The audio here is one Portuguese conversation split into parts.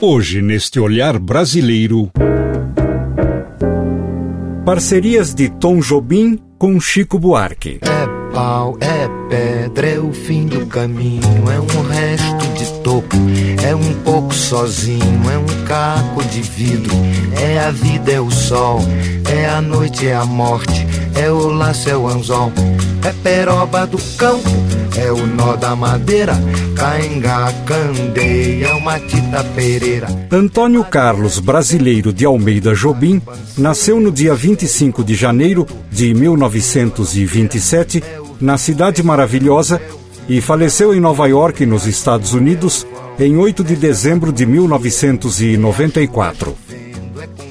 Hoje, neste olhar brasileiro. Parcerias de Tom Jobim com Chico Buarque. É pau, é pedra, é o fim do caminho, é um resto de topo, é um pouco sozinho, é um caco de vidro, é a vida, é o sol, é a noite, é a morte, é o laço, é o anzol, é peroba do campo, é o nó da madeira, cainga, candeia, uma tita pereira. Antônio Carlos Brasileiro de Almeida Jobim nasceu no dia 25 de janeiro de 1927 na Cidade Maravilhosa e faleceu em Nova York, nos Estados Unidos, em 8 de dezembro de 1994.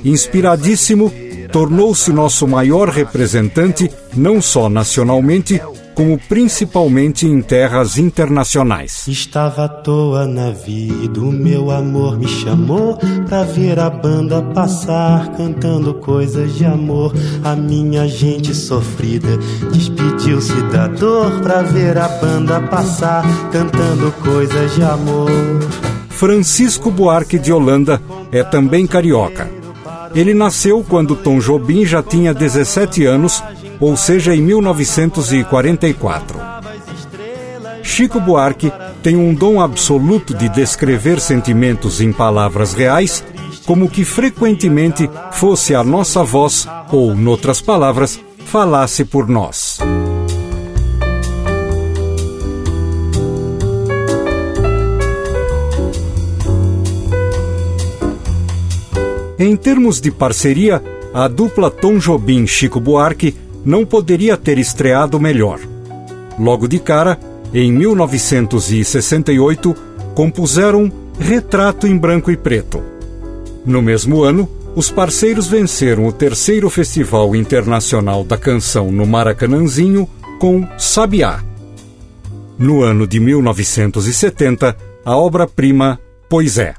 Inspiradíssimo, tornou-se nosso maior representante, não só nacionalmente, como principalmente em terras internacionais. Estava à toa na vida, o meu amor me chamou pra ver a banda passar, cantando coisas de amor. A minha gente sofrida despediu-se da dor pra ver a banda passar, cantando coisas de amor. Francisco Buarque de Holanda é também carioca. Ele nasceu quando Tom Jobim já tinha 17 anos ou seja, em 1944. Chico Buarque tem um dom absoluto de descrever sentimentos em palavras reais, como que frequentemente fosse a nossa voz, ou, noutras palavras, falasse por nós. Em termos de parceria, a dupla Tom Jobim-Chico Buarque não poderia ter estreado melhor. Logo de cara, em 1968, compuseram Retrato em Branco e Preto. No mesmo ano, os parceiros venceram o terceiro Festival Internacional da Canção no Maracanãzinho com Sabiá. No ano de 1970, a obra-prima Pois é.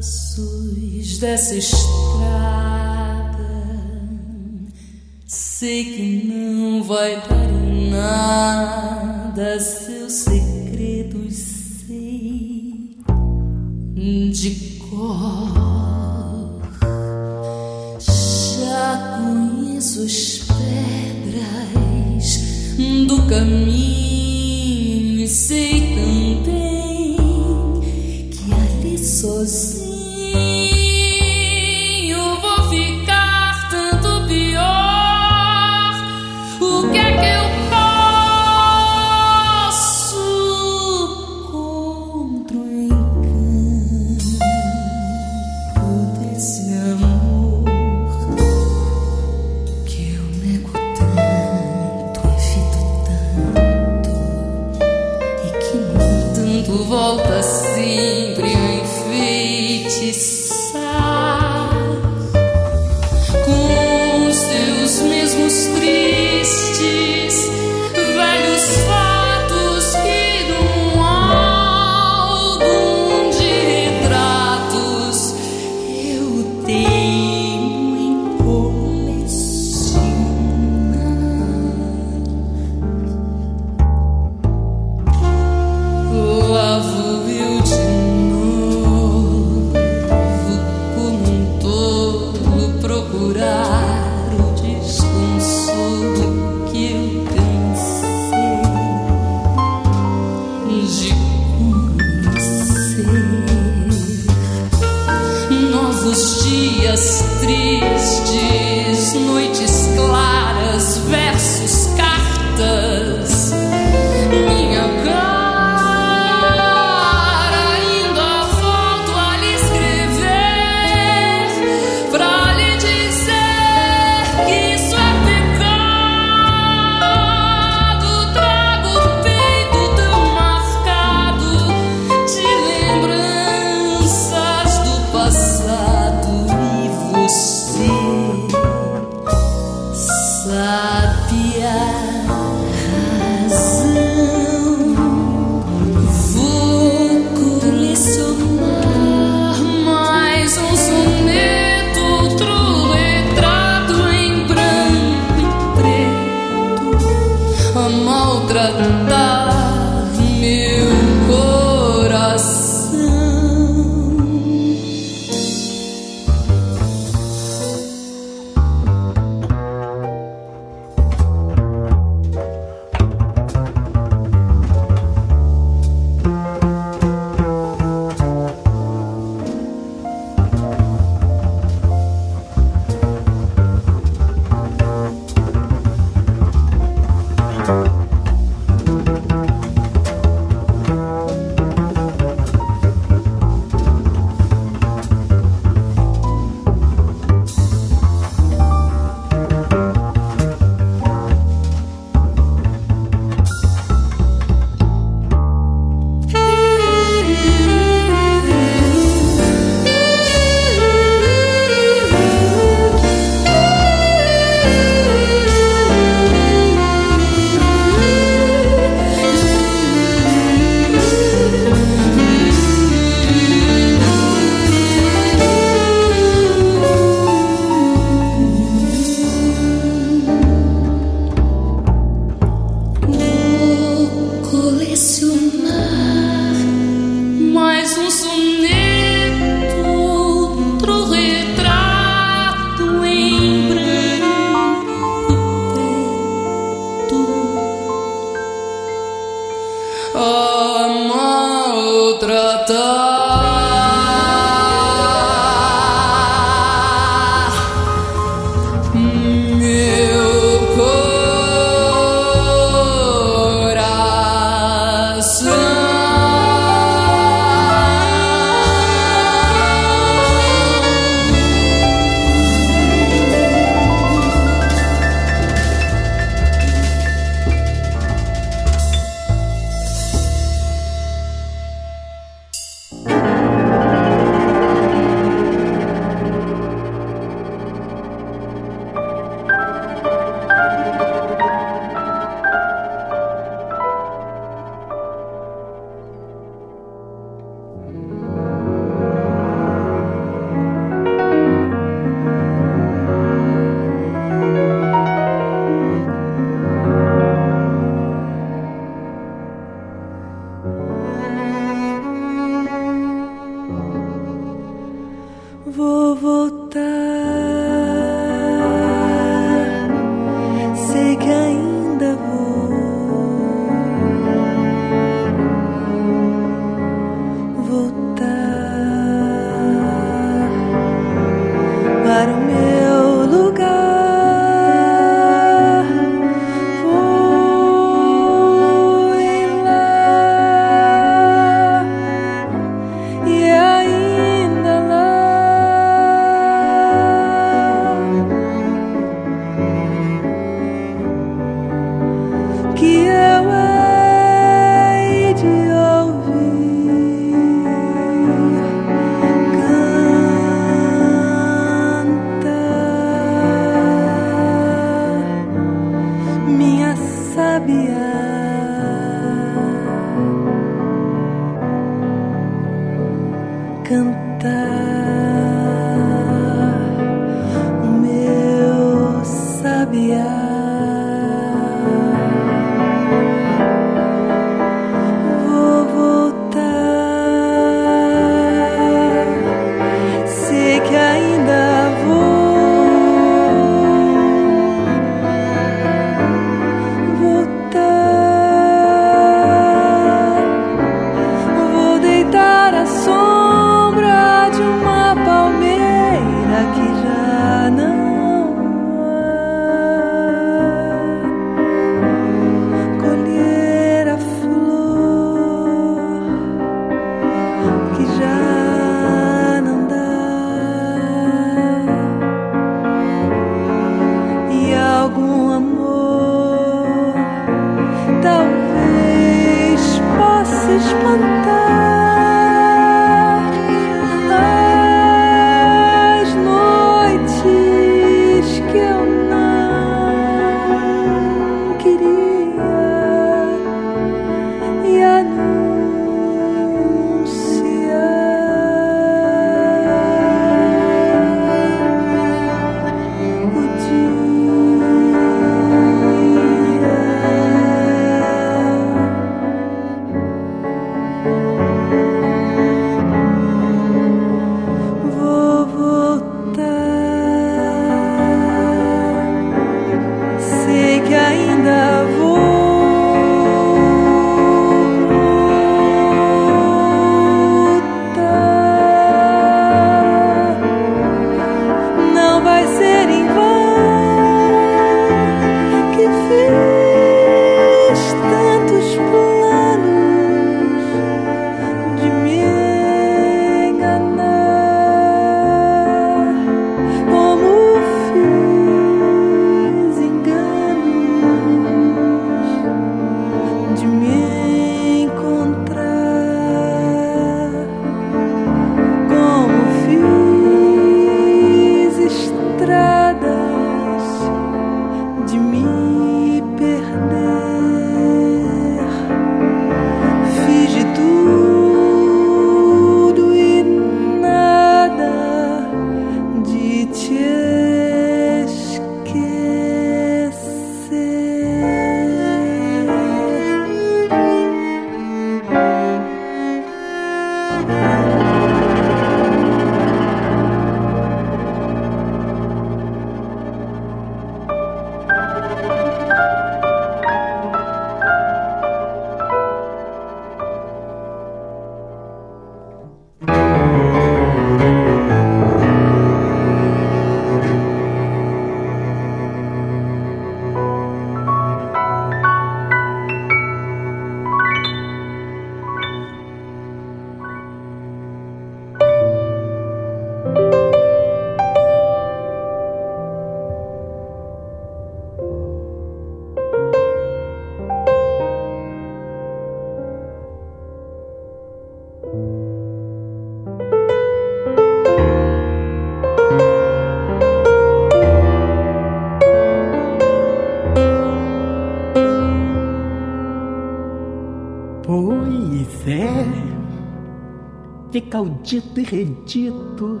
Fica o dito e redito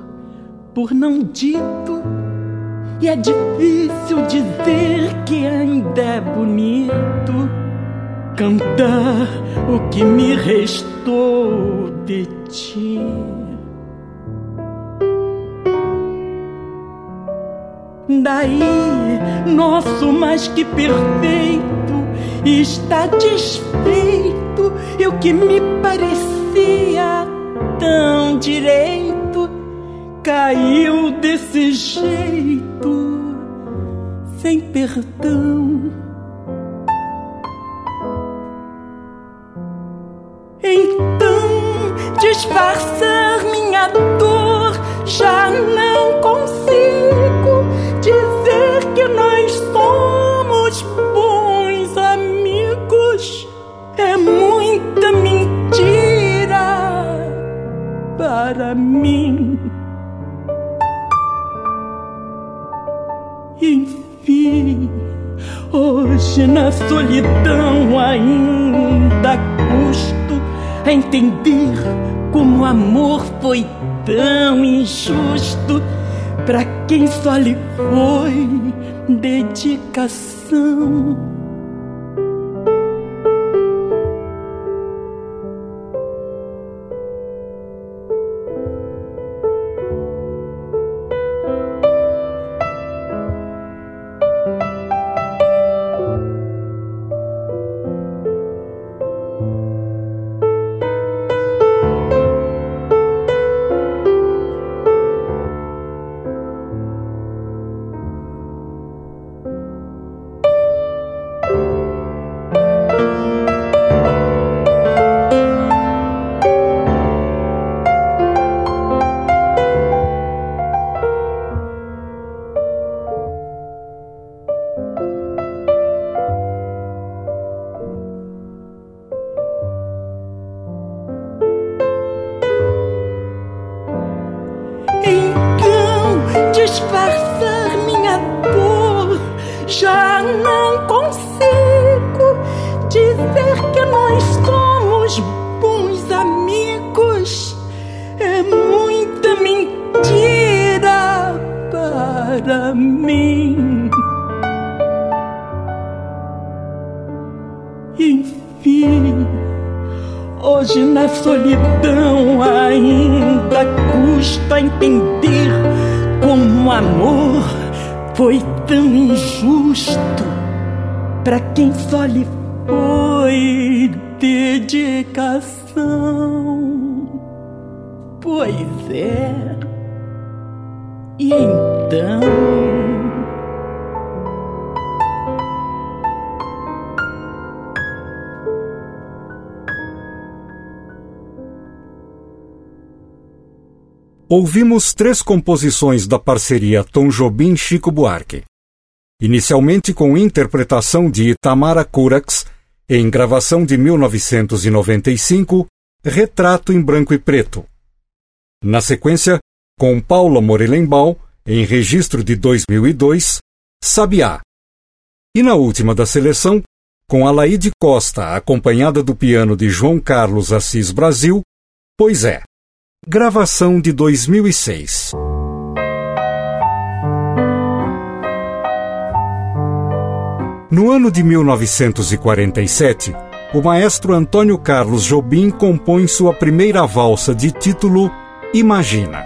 por não dito. E é difícil dizer que ainda é bonito cantar o que me restou de ti. Daí, nosso mais que perfeito está desfeito e o que me parecia tão direito caiu desse jeito, sem perdão. Para mim. Enfim, hoje na solidão ainda custo a entender como o amor foi tão injusto para quem só lhe foi dedicação. Ouvimos três composições da parceria Tom Jobim-Chico Buarque inicialmente com interpretação de Itamara Curax, em gravação de 1995, Retrato em Branco e Preto. Na sequência, com Paula Morelenbaum, em registro de 2002, Sabiá. E na última da seleção, com Alaide Costa, acompanhada do piano de João Carlos Assis Brasil, Pois é. Gravação de 2006. No ano de 1947, o maestro Antônio Carlos Jobim compõe sua primeira valsa de título Imagina.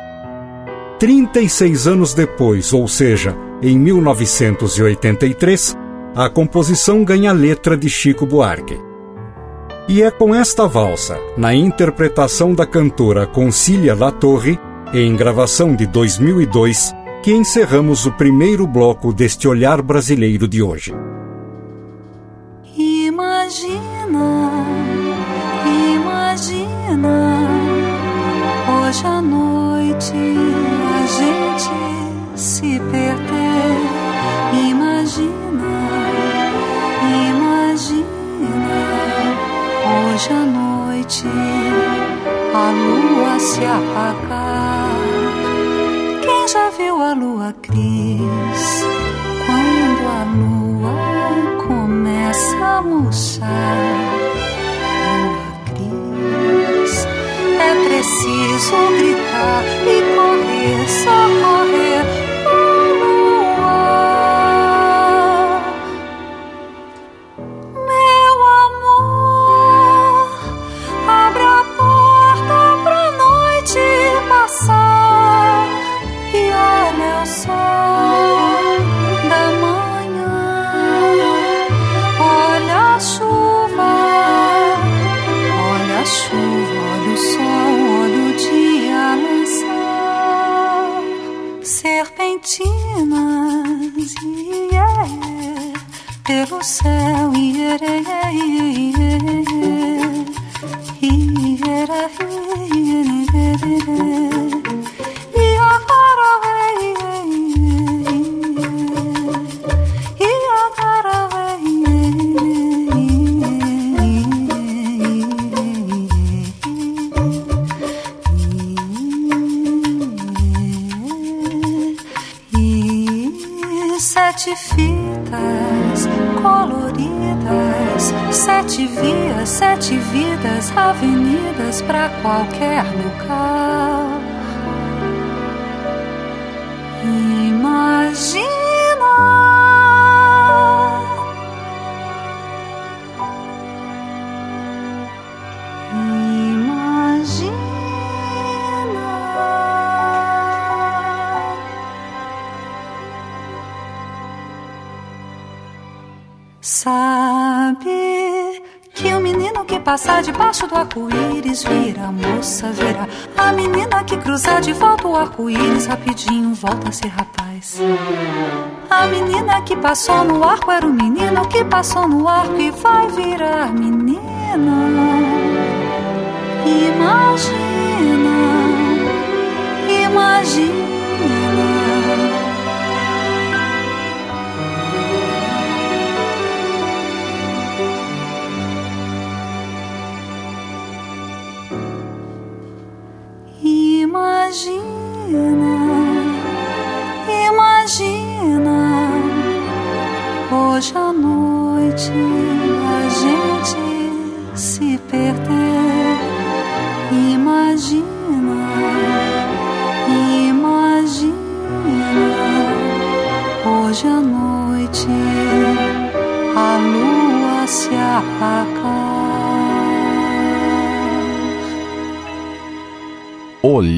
36 anos depois, ou seja, em 1983, a composição ganha letra de Chico Buarque. E é com esta valsa, na interpretação da cantora Concília Latorre, em gravação de 2002, que encerramos o primeiro bloco deste olhar brasileiro de hoje. Imagina, imagina, hoje à noite a gente se perder. Imagina, hoje à noite a lua se apagar. Quem já viu a lua cris? Quando a lua começa a murchar, lua é preciso gritar e correr, socorrer. sete vias, sete vidas, avenidas para qualquer lugar. Passar debaixo do arco-íris, vira moça, vira a menina que cruzar de volta o arco-íris, rapidinho volta a ser rapaz. A menina que passou no arco era o menino que passou no arco e vai virar menina. Imagina, imagina.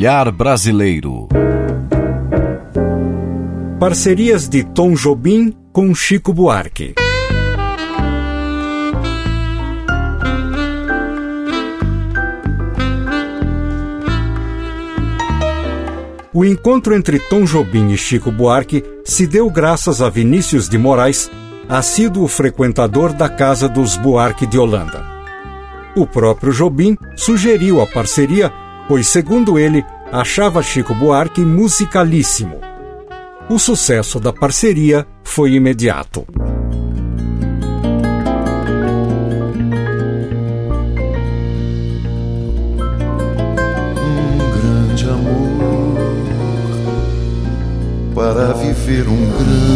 Olhar Brasileiro. Parcerias de Tom Jobim com Chico Buarque. O encontro entre Tom Jobim e Chico Buarque se deu graças a Vinícius de Moraes, assíduo frequentador da Casa dos Buarque de Holanda. O próprio Jobim sugeriu a parceria, pois, segundo ele, achava Chico Buarque musicalíssimo. O sucesso da parceria foi imediato. Um grande amor para viver um grande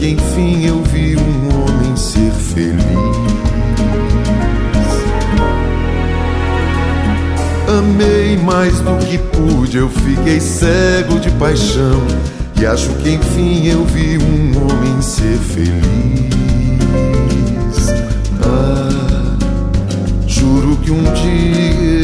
que enfim eu vi um homem ser feliz. Amei mais do que pude, eu fiquei cego de paixão. E acho que enfim eu vi um homem ser feliz. Ah, juro que um dia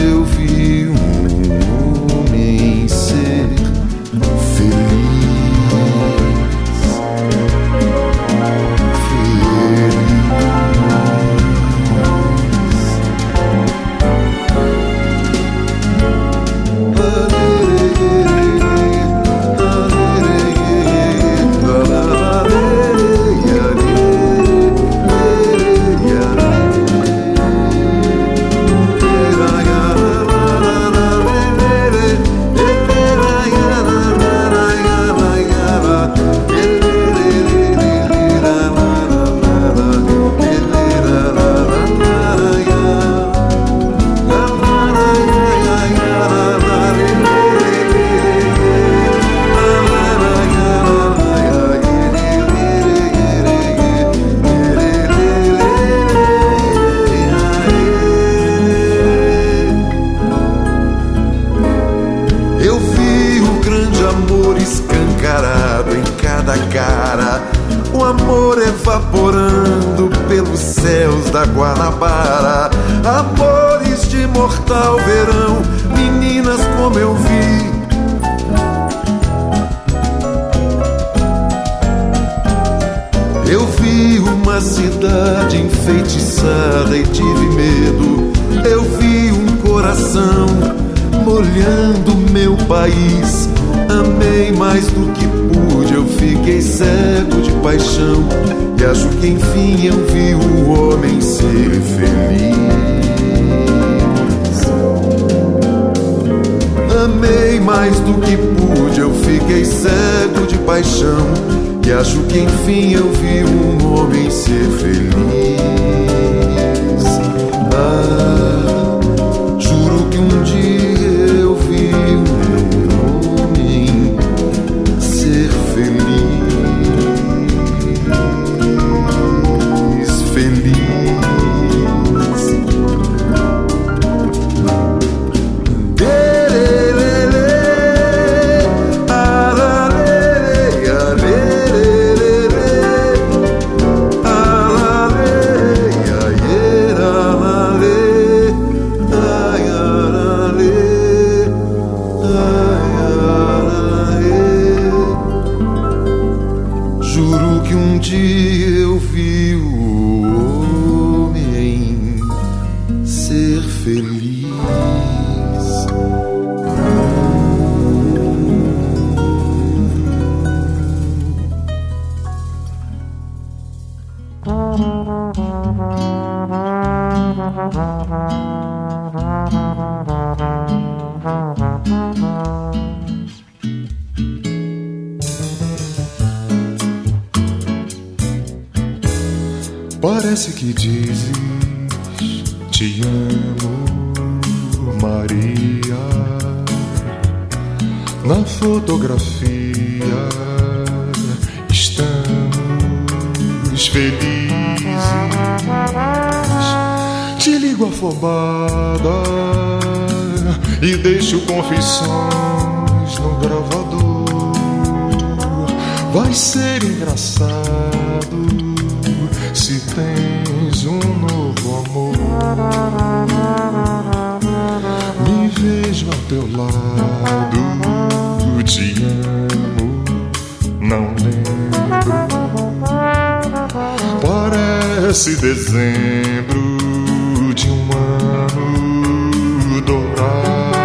vaporando pelos céus da Guanabara. Amores de mortal verão, meninas como eu vi. Eu vi uma cidade enfeitiçada e tive medo. Eu vi um coração molhando meu país. Amei mais do que pude, eu fiquei cego de paixão. E acho que enfim eu vi o um homem ser feliz. Amei mais do que pude, eu fiquei cego de paixão. E acho que enfim eu vi um homem ser feliz. Parece que dizes te amo, Maria. Na fotografia estamos felizes. Te ligo afobada e deixo confissões no gravador. Vai ser engraçado se tens um novo amor. Me vejo ao teu lado, te amo, não lembro. Parece dezembro de um ano dourado.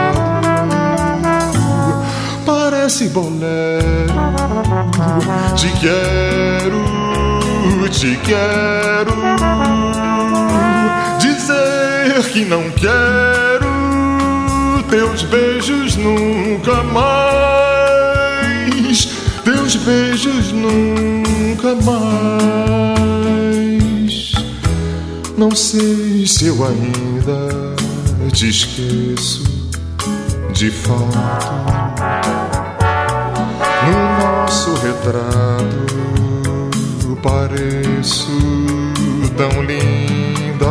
Parece bolero, te quero te quero. Dizer que não quero teus beijos nunca mais. Teus beijos nunca mais. Não sei se eu ainda te esqueço de fato. No nosso retrato pareço tão linda.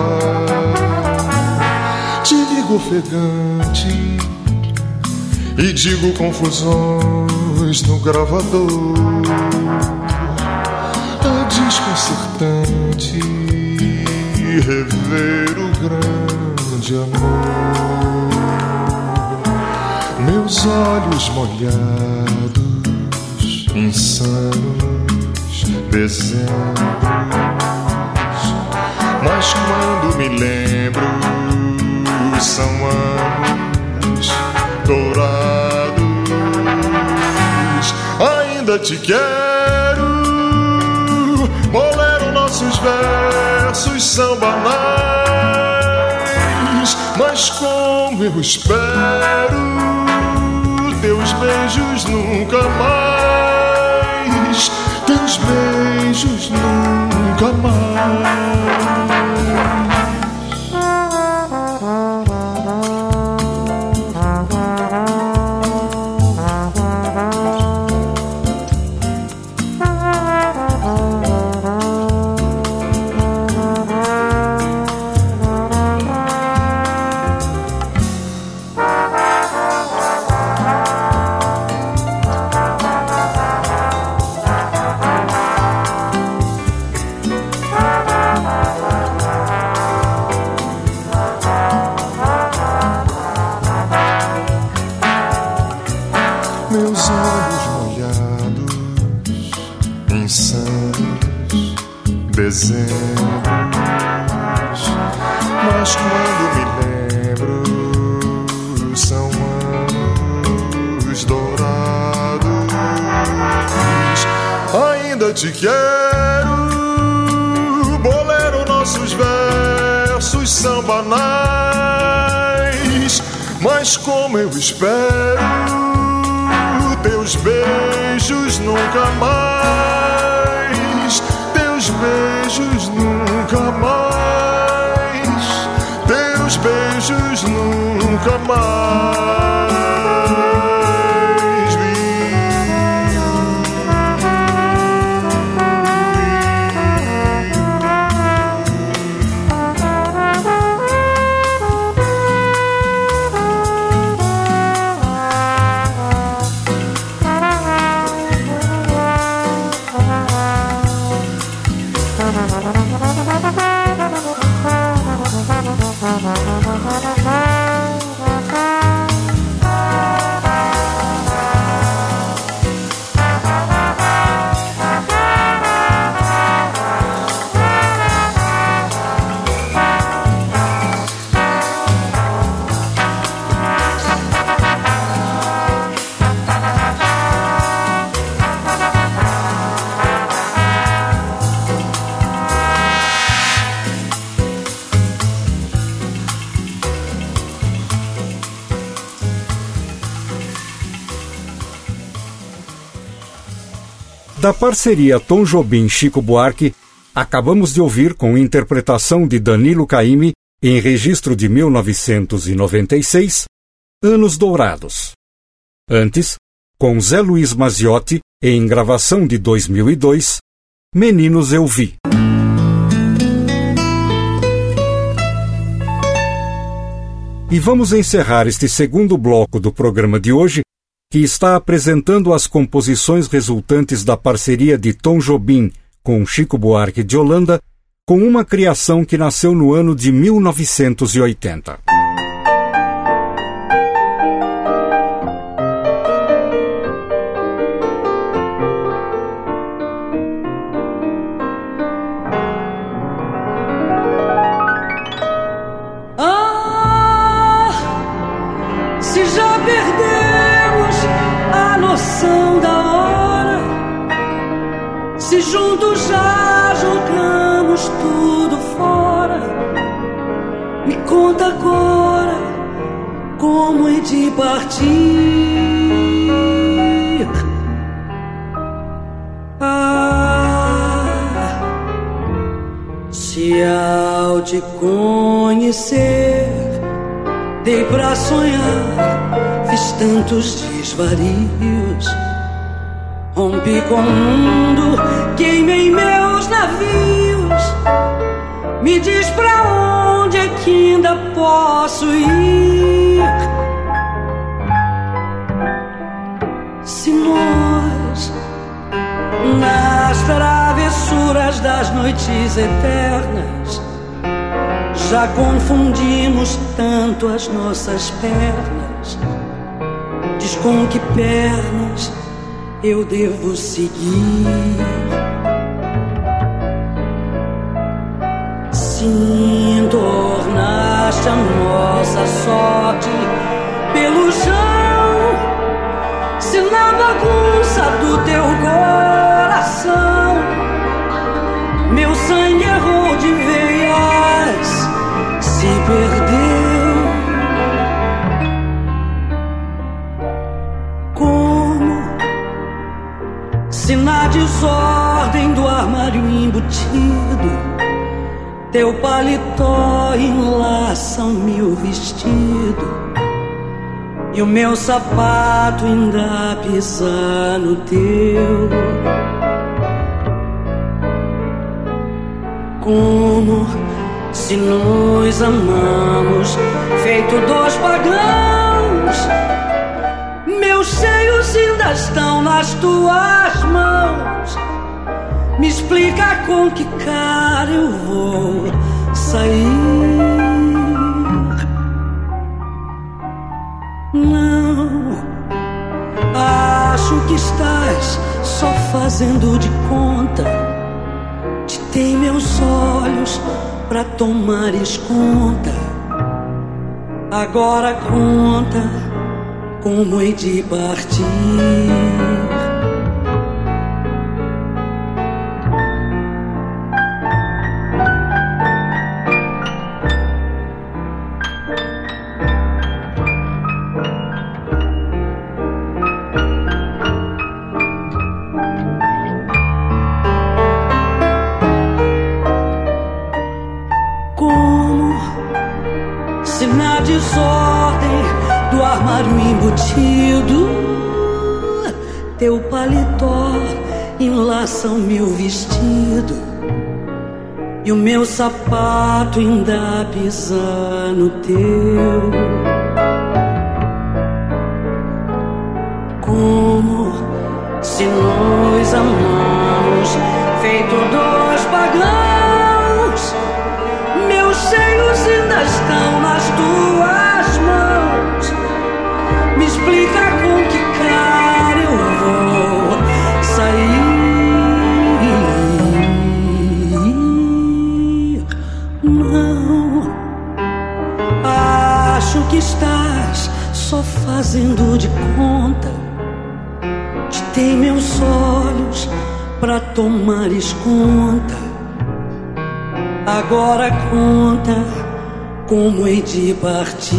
Te ligo ofegante e digo confusões no gravador. É desconcertante rever o grande amor. Meus olhos molhados, insanos dezembros. Mas quando me lembro, são anos dourados. Ainda te quero, bolero, nossos versos são banais. Mas como eu espero, teus beijos nunca mais teus beijos nunca mais. Te quero. Bolero, nossos versos são banais, mas como eu espero, teus beijos nunca mais, teus beijos nunca mais, teus beijos nunca mais. Da parceria Tom Jobim Chico Buarque, Acabamos de ouvir com interpretação de Danilo Caime em registro de 1996, Anos Dourados. Antes, com Zé Luiz Maziotti em gravação de 2002, Meninos Eu Vi. E vamos encerrar este segundo bloco do programa de hoje, que está apresentando as composições resultantes da parceria de Tom Jobim com Chico Buarque de Holanda, com uma criação que nasceu no ano de 1980. Partir. Ah, se ao te conhecer, dei pra sonhar, fiz tantos desvarios. Rompi com o mundo, queimei meus navios. Me diz pra onde é que ainda posso ir. Se nós, nas travessuras das noites eternas, já confundimos tanto as nossas pernas, diz com que pernas eu devo seguir. Sim, tornaste a nossa sorte pelo chão bagunça do teu coração meu sangue errou de veias, se perdeu. Como se na desordem do armário embutido teu paletó enlaça o meu vestido e o meu sapato ainda pisa no teu. Como se nos amamos, feito dois pagãos. Meus seios ainda estão nas tuas mãos. Me explica com que cara eu vou sair. Não, acho que estás só fazendo de conta. Te tem meus olhos pra tomares conta. Agora conta como hei de partir. Sapato ainda pisa no teu fazendo de conta. Te tem meus olhos pra tomares conta. Agora conta como hei de partir.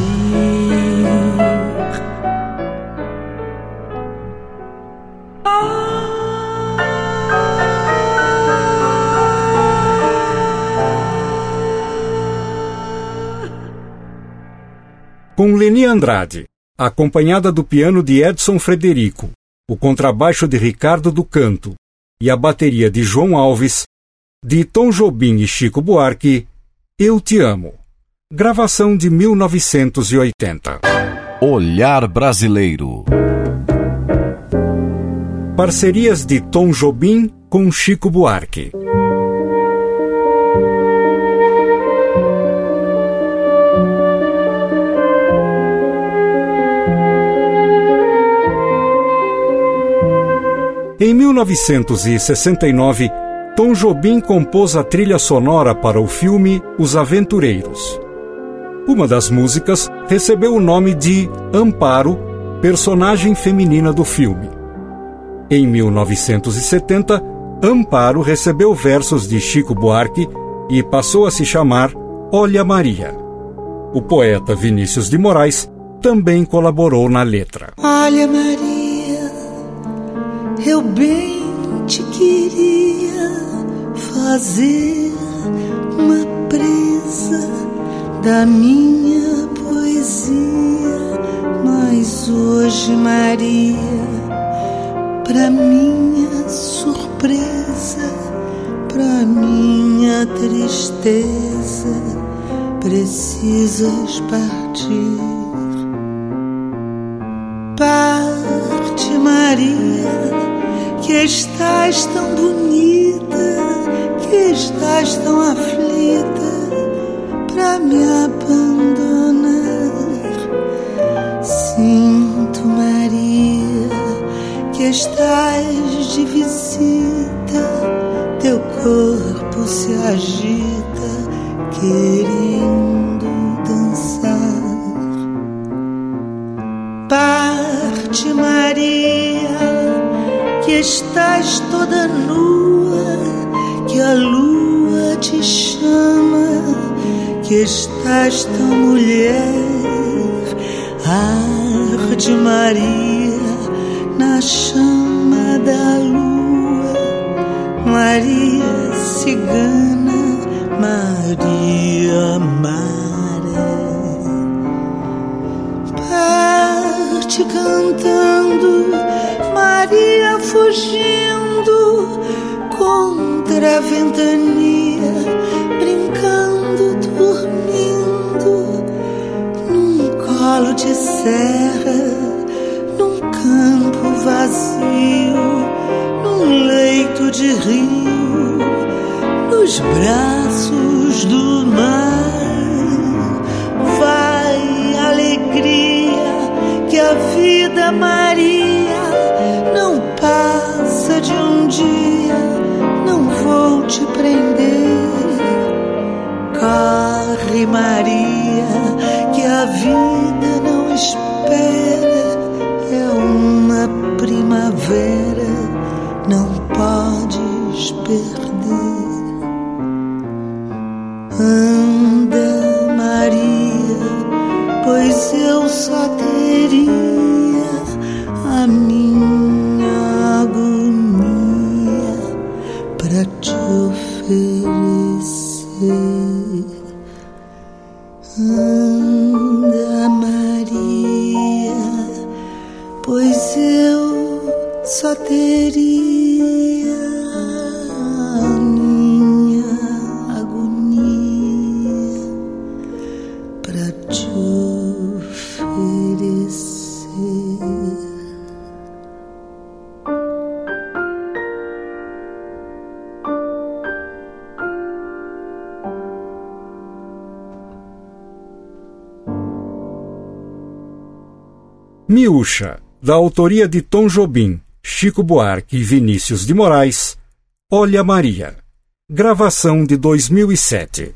com Leni Andrade acompanhada do piano de Edson Frederico, o contrabaixo de Ricardo do Canto e a bateria de João Alves, de Tom Jobim e Chico Buarque, Eu Te Amo. Gravação de 1980. Olhar Brasileiro. Parcerias de Tom Jobim com Chico Buarque. Em 1969, Tom Jobim compôs a trilha sonora para o filme Os Aventureiros. Uma das músicas recebeu o nome de Amparo, personagem feminina do filme. Em 1970, Amparo recebeu versos de Chico Buarque e passou a se chamar Olha Maria. O poeta Vinícius de Moraes também colaborou na letra. Olha Maria eu bem te queria fazer uma presa da minha poesia, mas hoje, Maria, pra minha surpresa, pra minha tristeza, precisas partir. Parte, Maria que estás tão bonita, que estás tão aflita para me abandonar. Sinto, Maria, que estás de visita, teu corpo se agita, querendo estás toda nua, que a lua te chama, que estás tão mulher, arde Maria na chama da lua, Maria cigana, Maria Maré. Parte cantando Maria fugindo contra a ventania, brincando, dormindo num colo de serra, num campo vazio, num leito de rio, nos braços do mar. Vai alegria que a vida Maria Corre, Maria, que a vida não espera, Miúcha, da autoria de Tom Jobim, Chico Buarque e Vinícius de Moraes, Olha Maria. Gravação de 2007.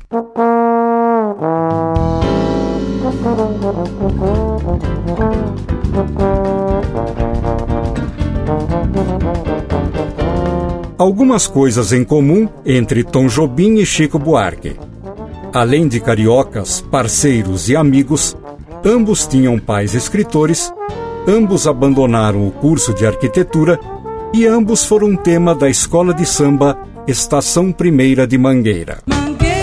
Algumas coisas em comum entre Tom Jobim e Chico Buarque. Além de cariocas, parceiros e amigos, ambos tinham pais escritores, ambos abandonaram o curso de arquitetura e ambos foram tema da escola de samba Estação Primeira de Mangueira. Mangueira,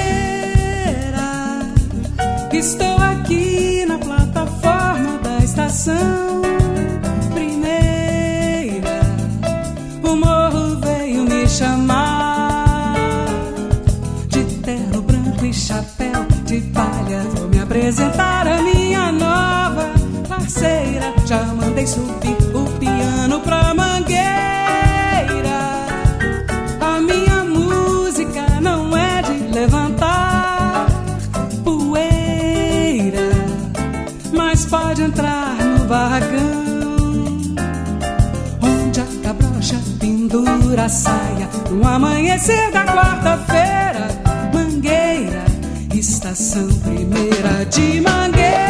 amanhecer da quarta-feira. Mangueira, estação primeira de Mangueira.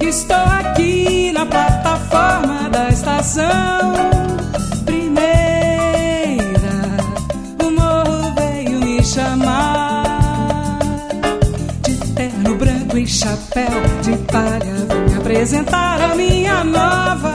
Estou aqui na plataforma da estação primeira. O morro veio me chamar de terno branco e chapéu de palha. Me apresentar a minha nova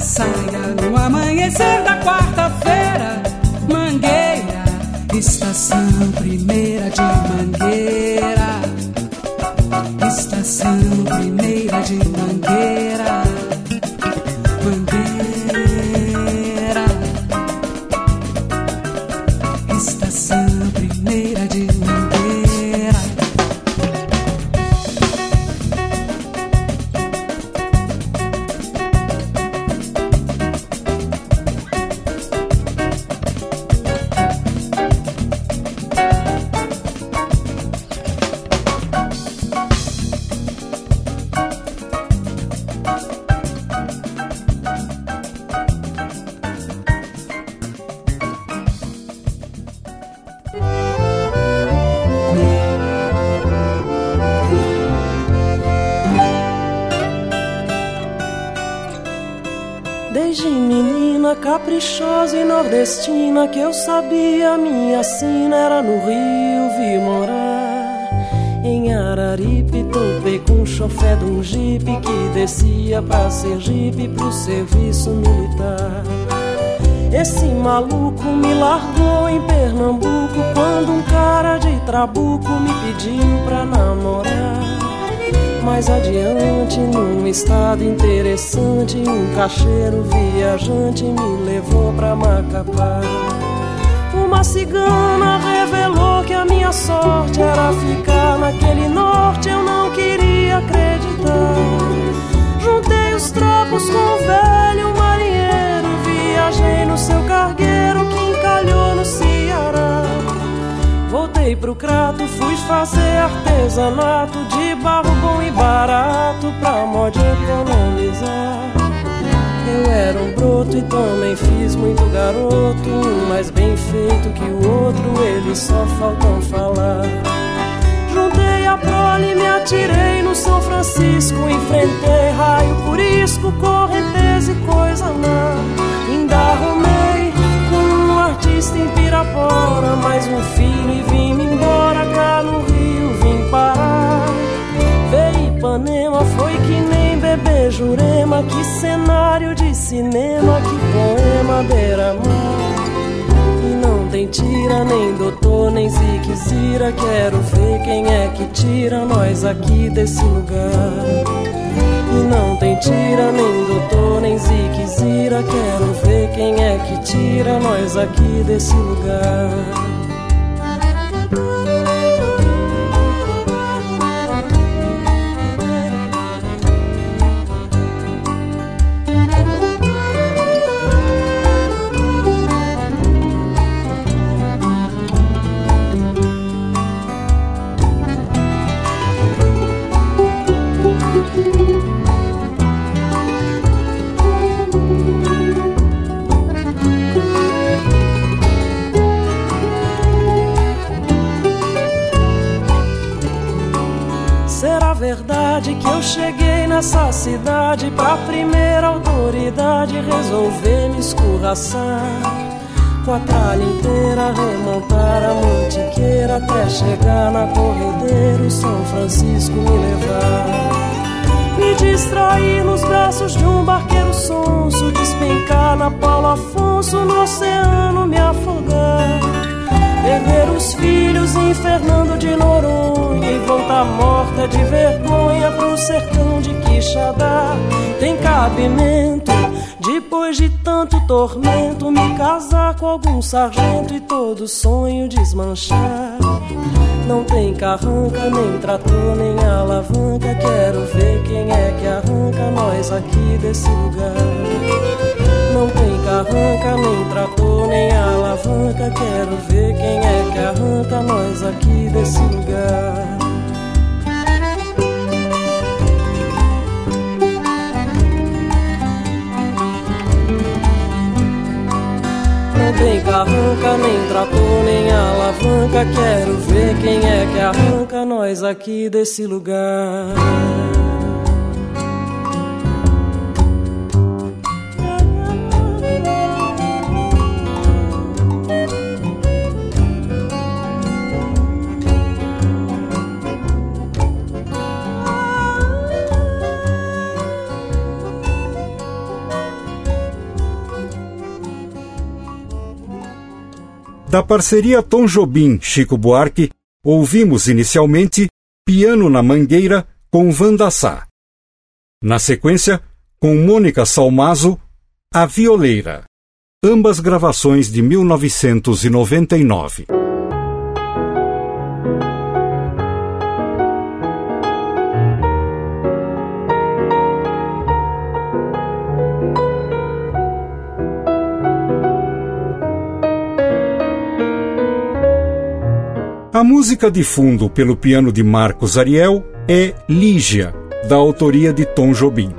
saia no amanhecer da quarta-feira. Mangueira, estação primeira de Mangueira. Que eu sabia minha sina era no Rio vi morar. Em Araripe topei com o chofé de um jipe que descia pra Sergipe pro serviço militar. Esse maluco me largou em Pernambuco quando um cara de trabuco me pediu pra namorar. Mais adiante, num estado interessante, um cacheiro viajante me levou pra Macapá. Uma cigana revelou que a minha sorte era ficar naquele norte, eu não queria acreditar. Juntei os trapos com o velho marinheiro, viajei no seu cargueiro que encalhou no Ceará. Voltei pro crato, fui fazer artesanato de barro bom e barato pra modo economizar. Eu era um broto e também fiz muito garoto, mais bem feito que o outro, eles só faltam falar. Juntei a prole, me atirei no São Francisco, enfrentei raio, purisco, correnteza e coisa má. Ainda arrumei com um artista em Pirapora, mais um filho e vim-me embora cá no Rio, vim parar. Veio Ipanema, foi que nem bebê Jurema, que cenário de cinema, que poema beira-mar. E não tem tira, nem doutor, nem zique zira. Quero ver quem é que tira nós aqui desse lugar. E não tem tira, nem doutor, nem zique zira. Quero ver quem é que tira nós aqui desse lugar. Cheguei nessa cidade pra primeira autoridade resolver me escorraçar? com a tralha inteira, remontar a mantiqueira até chegar na corredeira, São Francisco me levar. Me distrair nos braços de um barqueiro sonso, despencar na Paulo Afonso, no oceano me afogar. Perder os filhos em Fernando de Noronha e voltar morta de vergonha pro sertão de Quixadá. Tem cabimento depois de tanto tormento, me casar com algum sargento e todo sonho desmanchar. Não tem carranca, nem trator, nem alavanca. Quero ver quem é que arranca nós aqui desse lugar. Não carranca, nem trator, nem alavanca. Quero ver quem é que arranca nós aqui desse lugar. tem carranca, nem trator, nem alavanca. Quero ver quem é que arranca nós aqui desse lugar. Da parceria Tom Jobim-Chico Buarque, ouvimos inicialmente Piano na Mangueira com Vanda Sá. Na sequência, com Mônica Salmazo, A Violeira. Ambas gravações de 1999. A música de fundo pelo piano de Marcos Ariel é Lígia, da autoria de Tom Jobim.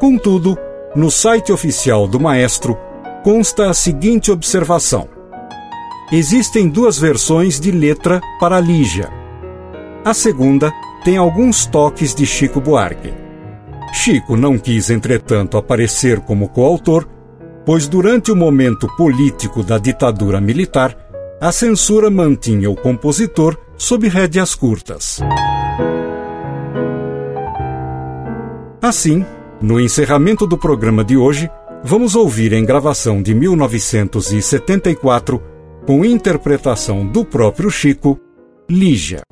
Contudo, no site oficial do maestro consta a seguinte observação: Existem duas versões de letra para Lígia. A segunda tem alguns toques de Chico Buarque. Chico não quis, entretanto, aparecer como coautor, pois durante o momento político da ditadura militar, a censura mantinha o compositor sob rédeas curtas. Assim, no encerramento do programa de hoje, vamos ouvir em gravação de 1974, com interpretação do próprio Chico, Lígia.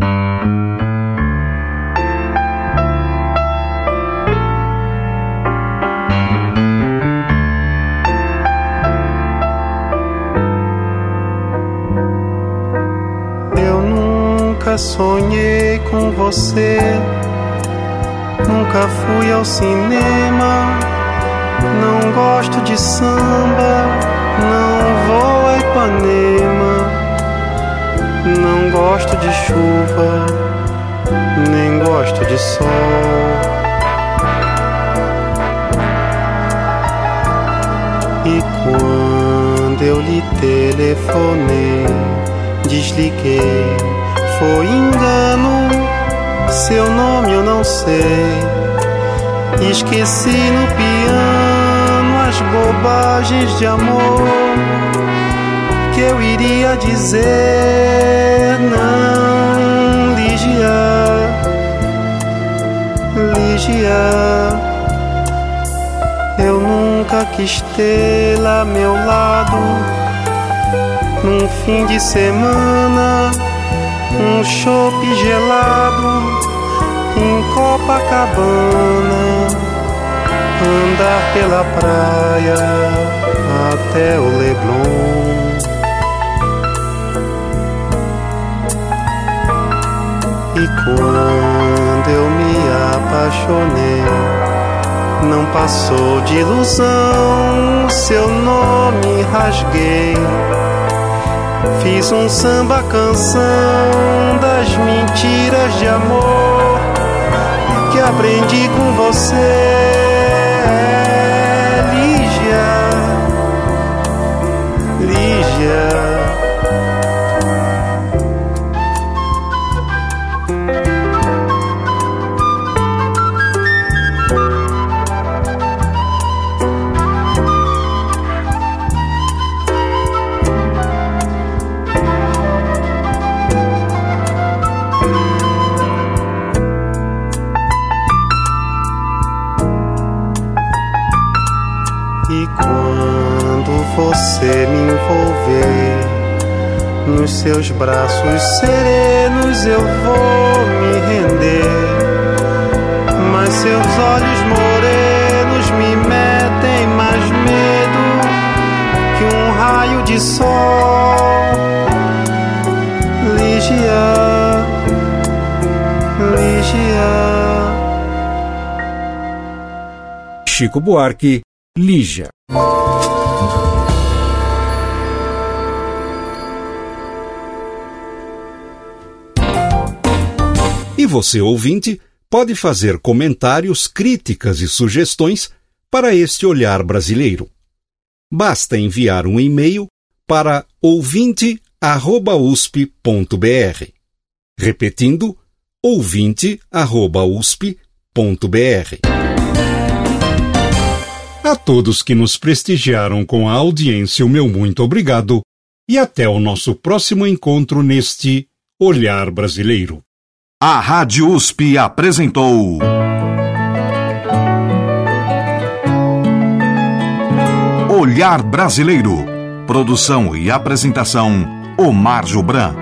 Sonhei com você. Nunca fui ao cinema. Não gosto de samba. Não vou a Ipanema. Não gosto de chuva. Nem gosto de sol. E quando eu lhe telefonei, desliguei foi engano, seu nome eu não sei. Esqueci no piano as bobagens de amor que eu iria dizer. Não, Ligia, Ligia. Eu nunca quis lá meu lado num fim de semana um chope gelado em Copacabana, andar pela praia até o Leblon. E quando eu me apaixonei, não passou de ilusão, seu nome rasguei Fiz um samba canção das mentiras de amor que aprendi com você. Lígia, Lígia. Envolver nos seus braços serenos, eu vou me render. Mas seus olhos morenos me metem mais medo que um raio de sol. Ligia, Ligia. Chico Buarque, Lígia. E você, ouvinte, pode fazer comentários, críticas e sugestões para este olhar brasileiro. Basta enviar um e-mail para ouvinte@usp.br. Repetindo, ouvinte@usp.br. A todos que nos prestigiaram com a audiência, o meu muito obrigado e até o nosso próximo encontro neste Olhar Brasileiro. A Rádio USP apresentou. Olhar Brasileiro. Produção e apresentação: Omar Jobran.